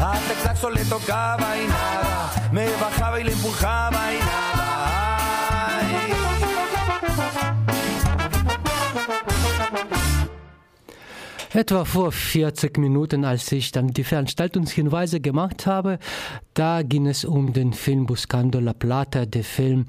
hasta el saxo le tocaba y nada, me bajaba y le empujaba y nada. Ay. Etwa vor 40 Minuten, als ich dann die Veranstaltungshinweise gemacht habe, da ging es um den Film Buscando la Plata, der Film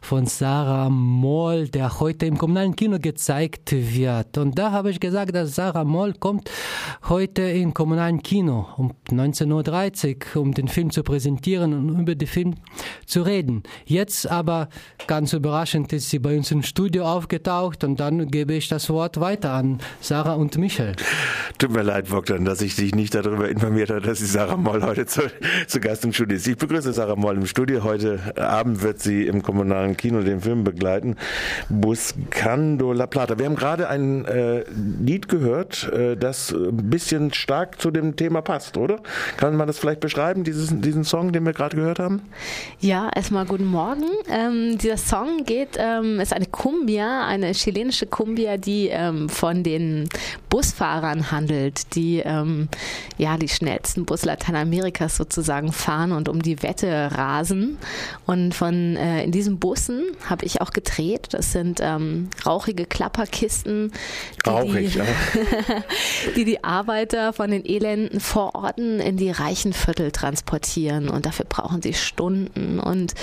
von Sarah Moll, der heute im kommunalen Kino gezeigt wird. Und da habe ich gesagt, dass Sarah Moll kommt heute im kommunalen Kino um 19.30 Uhr, um den Film zu präsentieren und über den Film zu reden. Jetzt aber, ganz überraschend, ist sie bei uns im Studio aufgetaucht und dann gebe ich das Wort weiter an Sarah und Michael. Tut mir leid, Bogdan, dass ich dich nicht darüber informiert habe, dass die Sarah Moll heute zu, zu Gast Studio ist. Ich begrüße Sarah Moll im Studio. Heute Abend wird sie im kommunalen Kino den Film begleiten. Buscando la Plata. Wir haben gerade ein äh, Lied gehört, äh, das ein bisschen stark zu dem Thema passt, oder? Kann man das vielleicht beschreiben, dieses, diesen Song, den wir gerade gehört haben? Ja, erstmal guten Morgen. Ähm, dieser Song geht, ähm, ist eine Cumbia, eine chilenische Cumbia, die ähm, von den Busfahrern handelt, die ähm, ja die schnellsten Bus Lateinamerikas sozusagen fahren und um die Wette rasen. Und von äh, in diesen Bussen habe ich auch gedreht. Das sind ähm, rauchige Klapperkisten, die, Rauchig, die, ja. die die Arbeiter von den elenden Vororten in die reichen Viertel transportieren. Und dafür brauchen sie Stunden. Und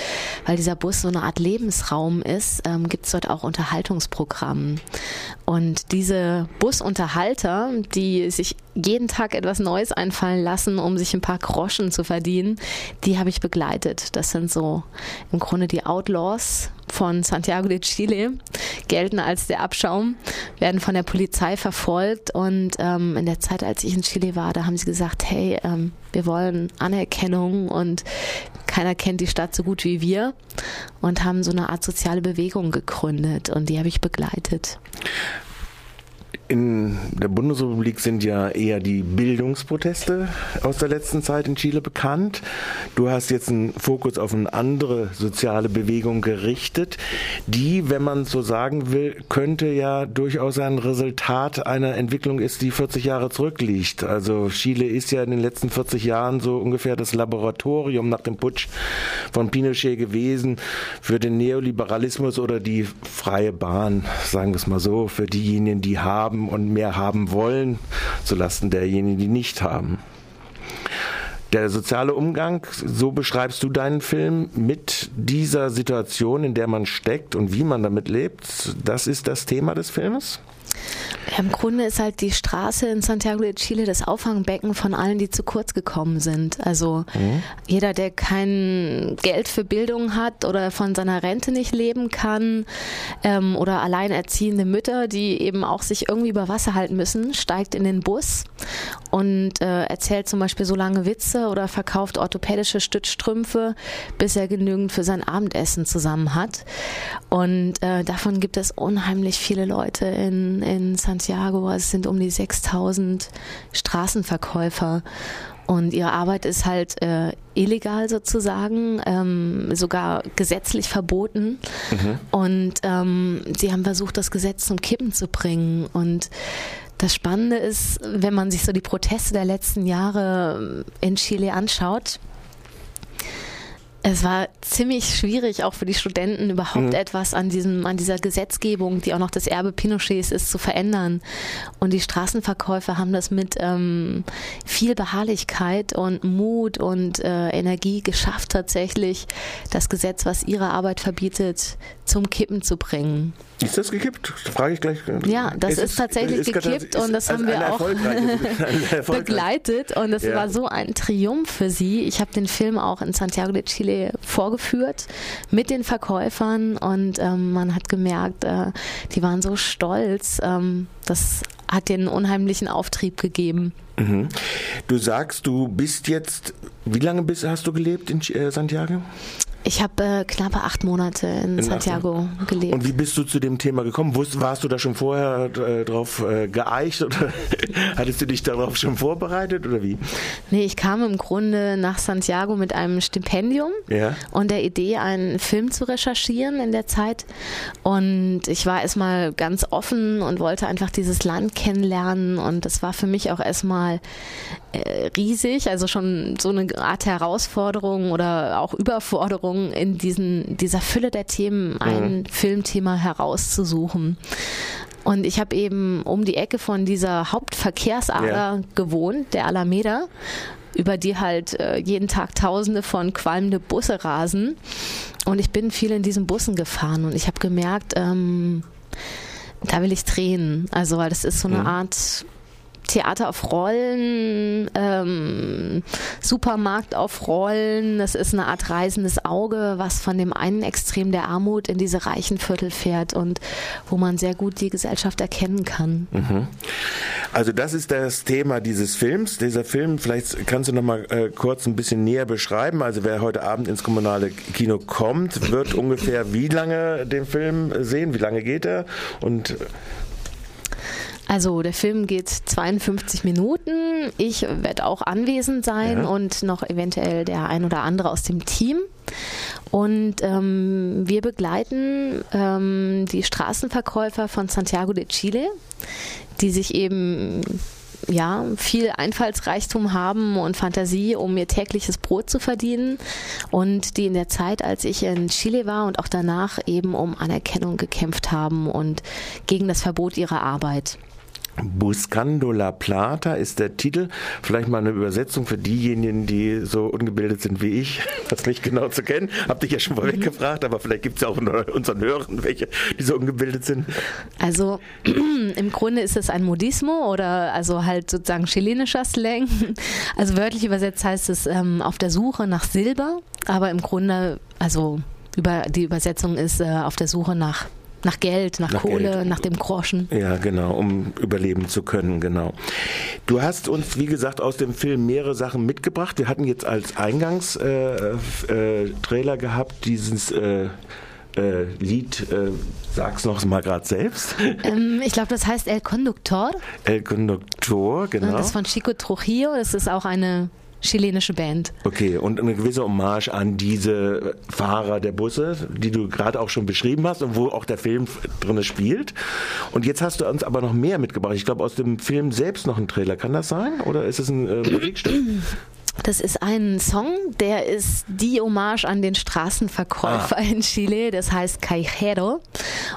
weil dieser Bus so eine Art Lebensraum ist, ähm, gibt es dort auch Unterhaltungsprogramm. Und diese Busunterhalter, die sich jeden Tag etwas Neues einfallen lassen, um sich ein paar Groschen zu verdienen, die habe ich begleitet. Das sind so im Grunde die Outlaws von Santiago de Chile, gelten als der Abschaum, werden von der Polizei verfolgt und ähm, in der Zeit, als ich in Chile war, da haben sie gesagt, hey, ähm, wir wollen Anerkennung und keiner kennt die Stadt so gut wie wir und haben so eine Art soziale Bewegung gegründet und die habe ich begleitet. In der Bundesrepublik sind ja eher die Bildungsproteste aus der letzten Zeit in Chile bekannt. Du hast jetzt einen Fokus auf eine andere soziale Bewegung gerichtet, die, wenn man so sagen will, könnte ja durchaus ein Resultat einer Entwicklung ist, die 40 Jahre zurückliegt. Also Chile ist ja in den letzten 40 Jahren so ungefähr das Laboratorium nach dem Putsch von Pinochet gewesen für den Neoliberalismus oder die freie Bahn, sagen wir es mal so, für diejenigen, die haben und mehr haben wollen, zulasten derjenigen, die nicht haben. Der soziale Umgang, so beschreibst du deinen Film, mit dieser Situation, in der man steckt und wie man damit lebt, das ist das Thema des Filmes? Ja, Im Grunde ist halt die Straße in Santiago de Chile das Auffangbecken von allen, die zu kurz gekommen sind. Also mhm. jeder, der kein Geld für Bildung hat oder von seiner Rente nicht leben kann ähm, oder alleinerziehende Mütter, die eben auch sich irgendwie über Wasser halten müssen, steigt in den Bus und äh, erzählt zum Beispiel so lange Witze oder verkauft orthopädische Stützstrümpfe, bis er genügend für sein Abendessen zusammen hat. Und äh, davon gibt es unheimlich viele Leute in, in Santiago. Es sind um die 6000 Straßenverkäufer. Und ihre Arbeit ist halt äh, illegal sozusagen, ähm, sogar gesetzlich verboten. Mhm. Und ähm, sie haben versucht, das Gesetz zum Kippen zu bringen. Und das Spannende ist, wenn man sich so die Proteste der letzten Jahre in Chile anschaut, es war ziemlich schwierig, auch für die Studenten überhaupt mhm. etwas an diesem, an dieser Gesetzgebung, die auch noch das Erbe Pinochets ist, zu verändern. Und die Straßenverkäufer haben das mit ähm, viel Beharrlichkeit und Mut und äh, Energie geschafft, tatsächlich das Gesetz, was ihre Arbeit verbietet, zum Kippen zu bringen. Ist das gekippt? Frage ich gleich. Ja, das ist, ist tatsächlich ist, gekippt ist, und das haben wir auch begleitet und das ja. war so ein Triumph für sie. Ich habe den Film auch in Santiago de Chile vorgeführt mit den Verkäufern und ähm, man hat gemerkt, äh, die waren so stolz. Ähm, das hat den unheimlichen Auftrieb gegeben. Mhm. Du sagst, du bist jetzt, wie lange bist, hast du gelebt in äh, Santiago? Ich habe äh, knappe acht Monate in, in Santiago Achten. gelebt. Und wie bist du zu dem Thema gekommen? Wusst, warst du da schon vorher äh, drauf äh, geeicht oder hattest du dich darauf schon vorbereitet oder wie? Nee, ich kam im Grunde nach Santiago mit einem Stipendium ja. und der Idee, einen Film zu recherchieren in der Zeit. Und ich war erstmal ganz offen und wollte einfach dieses Land kennenlernen. Und das war für mich auch erstmal riesig, also schon so eine Art Herausforderung oder auch Überforderung in diesen, dieser Fülle der Themen ein mhm. Filmthema herauszusuchen. Und ich habe eben um die Ecke von dieser Hauptverkehrsader ja. gewohnt, der Alameda, über die halt äh, jeden Tag Tausende von qualmende Busse rasen. Und ich bin viel in diesen Bussen gefahren und ich habe gemerkt, ähm, da will ich drehen. Also, weil das ist so eine mhm. Art Theater auf Rollen, ähm, Supermarkt auf Rollen. Das ist eine Art reisendes Auge, was von dem einen Extrem der Armut in diese reichen Viertel fährt und wo man sehr gut die Gesellschaft erkennen kann. Mhm. Also das ist das Thema dieses Films. Dieser Film, vielleicht kannst du noch mal äh, kurz ein bisschen näher beschreiben. Also wer heute Abend ins kommunale Kino kommt, wird ungefähr wie lange den Film sehen? Wie lange geht er? Und also der Film geht 52 Minuten. Ich werde auch anwesend sein ja. und noch eventuell der ein oder andere aus dem Team. Und ähm, wir begleiten ähm, die Straßenverkäufer von Santiago de Chile, die sich eben ja, viel Einfallsreichtum haben und Fantasie, um ihr tägliches Brot zu verdienen und die in der Zeit, als ich in Chile war und auch danach eben um Anerkennung gekämpft haben und gegen das Verbot ihrer Arbeit. Buscando la Plata ist der Titel. Vielleicht mal eine Übersetzung für diejenigen, die so ungebildet sind wie ich, das nicht genau zu kennen. Hab dich ja schon vorweg mhm. gefragt, aber vielleicht gibt es ja auch unseren Hörern welche, die so ungebildet sind. Also im Grunde ist es ein Modismo oder also halt sozusagen chilenischer Slang. Also wörtlich übersetzt heißt es ähm, auf der Suche nach Silber, aber im Grunde, also über die Übersetzung ist äh, auf der Suche nach nach Geld, nach, nach Kohle, Geld. nach dem Groschen. Ja, genau, um überleben zu können, genau. Du hast uns, wie gesagt, aus dem Film mehrere Sachen mitgebracht. Wir hatten jetzt als Eingangstrailer äh, äh, gehabt dieses äh, äh, Lied, äh, sag's noch mal gerade selbst. Ähm, ich glaube, das heißt El Conductor. El Conductor, genau. Das ist von Chico Trujillo. Das ist auch eine chilenische Band. Okay, und eine gewisse Hommage an diese Fahrer der Busse, die du gerade auch schon beschrieben hast und wo auch der Film drin spielt. Und jetzt hast du uns aber noch mehr mitgebracht. Ich glaube, aus dem Film selbst noch ein Trailer. Kann das sein? Oder ist es ein äh, Musikstück? Das ist ein Song, der ist die Hommage an den Straßenverkäufer ah. in Chile. Das heißt Cajero.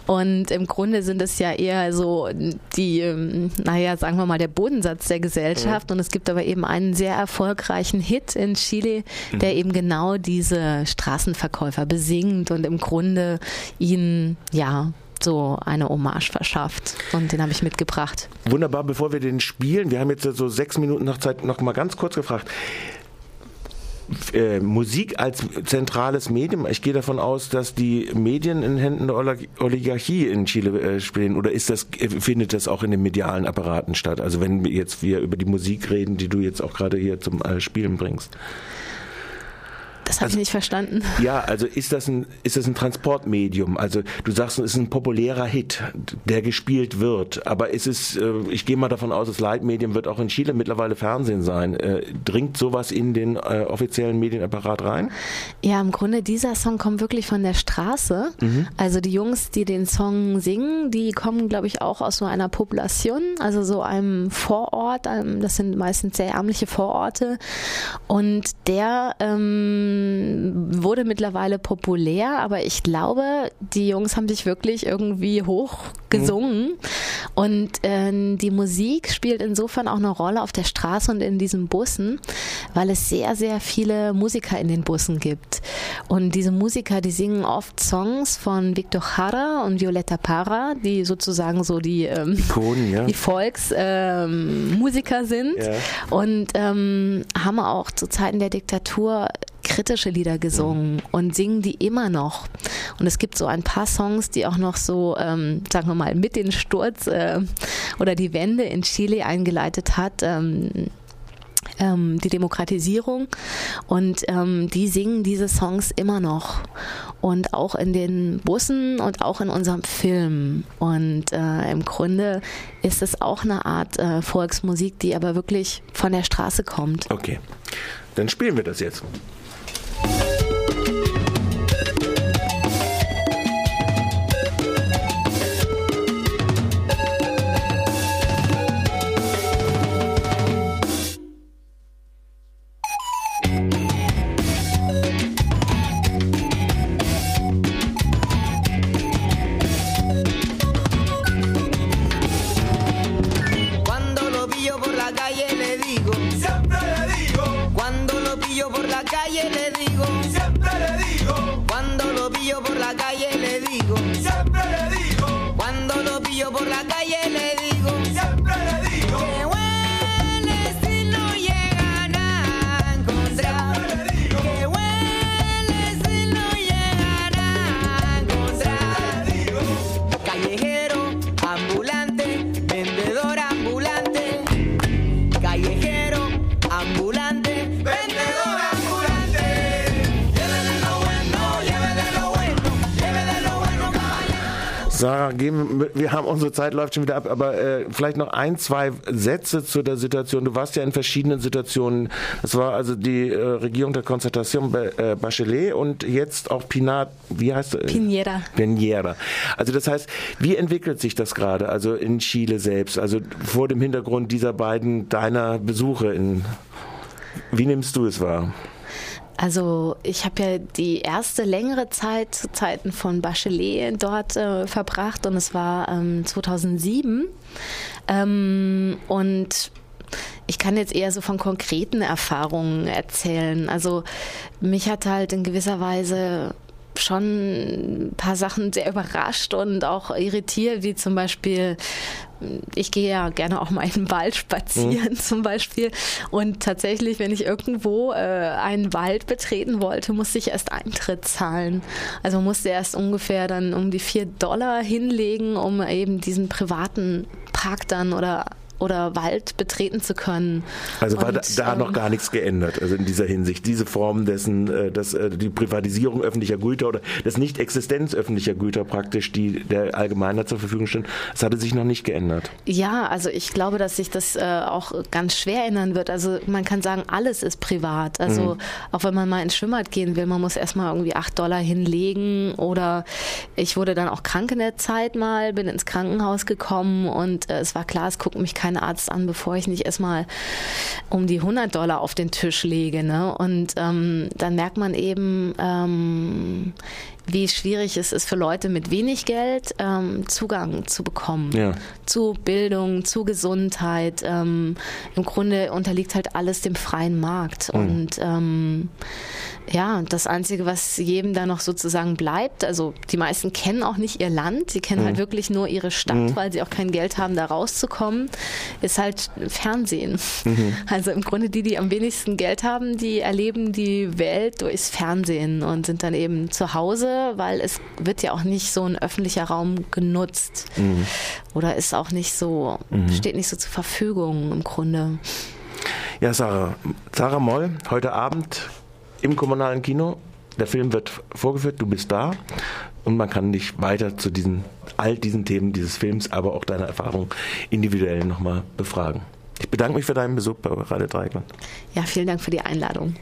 Und im Grunde sind es ja eher so die, ähm, naja, sagen wir mal, der Bodensatz der Gesellschaft. Mhm. Und es gibt aber eben einen sehr erfolgreichen Hit in Chile, der mhm. eben genau diese Straßenverkäufer besingt und im Grunde ihnen, ja, so eine Hommage verschafft. Und den habe ich mitgebracht. Wunderbar, bevor wir den spielen, wir haben jetzt so sechs Minuten nach Zeit noch mal ganz kurz gefragt. Äh, Musik als zentrales Medium. Ich gehe davon aus, dass die Medien in Händen der Oligarchie in Chile äh, spielen. Oder ist das, findet das auch in den medialen Apparaten statt? Also wenn wir jetzt wir über die Musik reden, die du jetzt auch gerade hier zum äh, Spielen bringst. Das habe also, ich nicht verstanden. Ja, also ist das ein ist das ein Transportmedium? Also du sagst, es ist ein populärer Hit, der gespielt wird, aber ist es äh, ich gehe mal davon aus, das Leitmedium wird auch in Chile mittlerweile Fernsehen sein. Äh, dringt sowas in den äh, offiziellen Medienapparat rein? Ja, im Grunde dieser Song kommt wirklich von der Straße. Mhm. Also die Jungs, die den Song singen, die kommen glaube ich auch aus so einer Population, also so einem Vorort, das sind meistens sehr ärmliche Vororte und der ähm, wurde mittlerweile populär, aber ich glaube, die Jungs haben sich wirklich irgendwie hochgesungen. Mhm. Und äh, die Musik spielt insofern auch eine Rolle auf der Straße und in diesen Bussen, weil es sehr, sehr viele Musiker in den Bussen gibt. Und diese Musiker, die singen oft Songs von Victor Jara und Violetta Parra, die sozusagen so die, ähm, Ikonen, ja. die Volksmusiker ähm, sind. Ja. Und ähm, haben auch zu Zeiten der Diktatur kritische Lieder gesungen und singen die immer noch. Und es gibt so ein paar Songs, die auch noch so, ähm, sagen wir mal, mit den Sturz äh, oder die Wende in Chile eingeleitet hat. Ähm, ähm, die Demokratisierung und ähm, die singen diese Songs immer noch und auch in den Bussen und auch in unserem Film und äh, im Grunde ist es auch eine Art äh, Volksmusik, die aber wirklich von der Straße kommt. Okay, dann spielen wir das jetzt. La gehen wir, haben unsere Zeit läuft schon wieder ab, aber äh, vielleicht noch ein, zwei Sätze zu der Situation. Du warst ja in verschiedenen Situationen. Es war also die äh, Regierung der Konzentration bei äh, Bachelet und jetzt auch Pinat, wie heißt es? Piñera. Piñera. Also das heißt, wie entwickelt sich das gerade, also in Chile selbst, also vor dem Hintergrund dieser beiden deiner Besuche in wie nimmst du es wahr? Also ich habe ja die erste längere Zeit zu Zeiten von Bachelet dort äh, verbracht und es war ähm, 2007 ähm, und ich kann jetzt eher so von konkreten Erfahrungen erzählen. Also mich hat halt in gewisser Weise schon ein paar Sachen sehr überrascht und auch irritiert, wie zum Beispiel, ich gehe ja gerne auch mal in den Wald spazieren mhm. zum Beispiel. Und tatsächlich, wenn ich irgendwo äh, einen Wald betreten wollte, musste ich erst Eintritt zahlen. Also musste erst ungefähr dann um die vier Dollar hinlegen, um eben diesen privaten Park dann oder oder Wald betreten zu können. Also war und, da, da ähm, noch gar nichts geändert, also in dieser Hinsicht. Diese Form dessen, äh, dass äh, die Privatisierung öffentlicher Güter oder das Nicht-Existenz öffentlicher Güter praktisch, die der Allgemeinheit zur Verfügung stehen, das hatte sich noch nicht geändert. Ja, also ich glaube, dass sich das äh, auch ganz schwer ändern wird. Also man kann sagen, alles ist privat. Also mhm. auch wenn man mal ins Schwimmbad gehen will, man muss erstmal irgendwie acht Dollar hinlegen oder ich wurde dann auch krank in der Zeit mal, bin ins Krankenhaus gekommen und es war klar, es guckt mich keinen Arzt an, bevor ich nicht erstmal um die 100 Dollar auf den Tisch lege. Ne? Und ähm, dann merkt man eben, ähm, wie schwierig es ist für Leute mit wenig Geld ähm, Zugang zu bekommen ja. zu Bildung, zu Gesundheit. Ähm, Im Grunde unterliegt halt alles dem freien Markt mhm. und ähm, ja, das Einzige, was jedem da noch sozusagen bleibt, also die meisten kennen auch nicht ihr Land, sie kennen mhm. halt wirklich nur ihre Stadt, mhm. weil sie auch kein Geld haben, da rauszukommen, ist halt Fernsehen. Mhm. Also im Grunde die, die am wenigsten Geld haben, die erleben die Welt durchs Fernsehen und sind dann eben zu Hause, weil es wird ja auch nicht so ein öffentlicher Raum genutzt mhm. oder ist auch nicht so, mhm. steht nicht so zur Verfügung im Grunde. Ja, Sarah, Sarah Moll, heute Abend im kommunalen Kino. Der Film wird vorgeführt, du bist da und man kann dich weiter zu diesen, all diesen Themen dieses Films, aber auch deiner Erfahrung individuell nochmal befragen. Ich bedanke mich für deinen Besuch bei Radio Dreieckland. Ja, vielen Dank für die Einladung.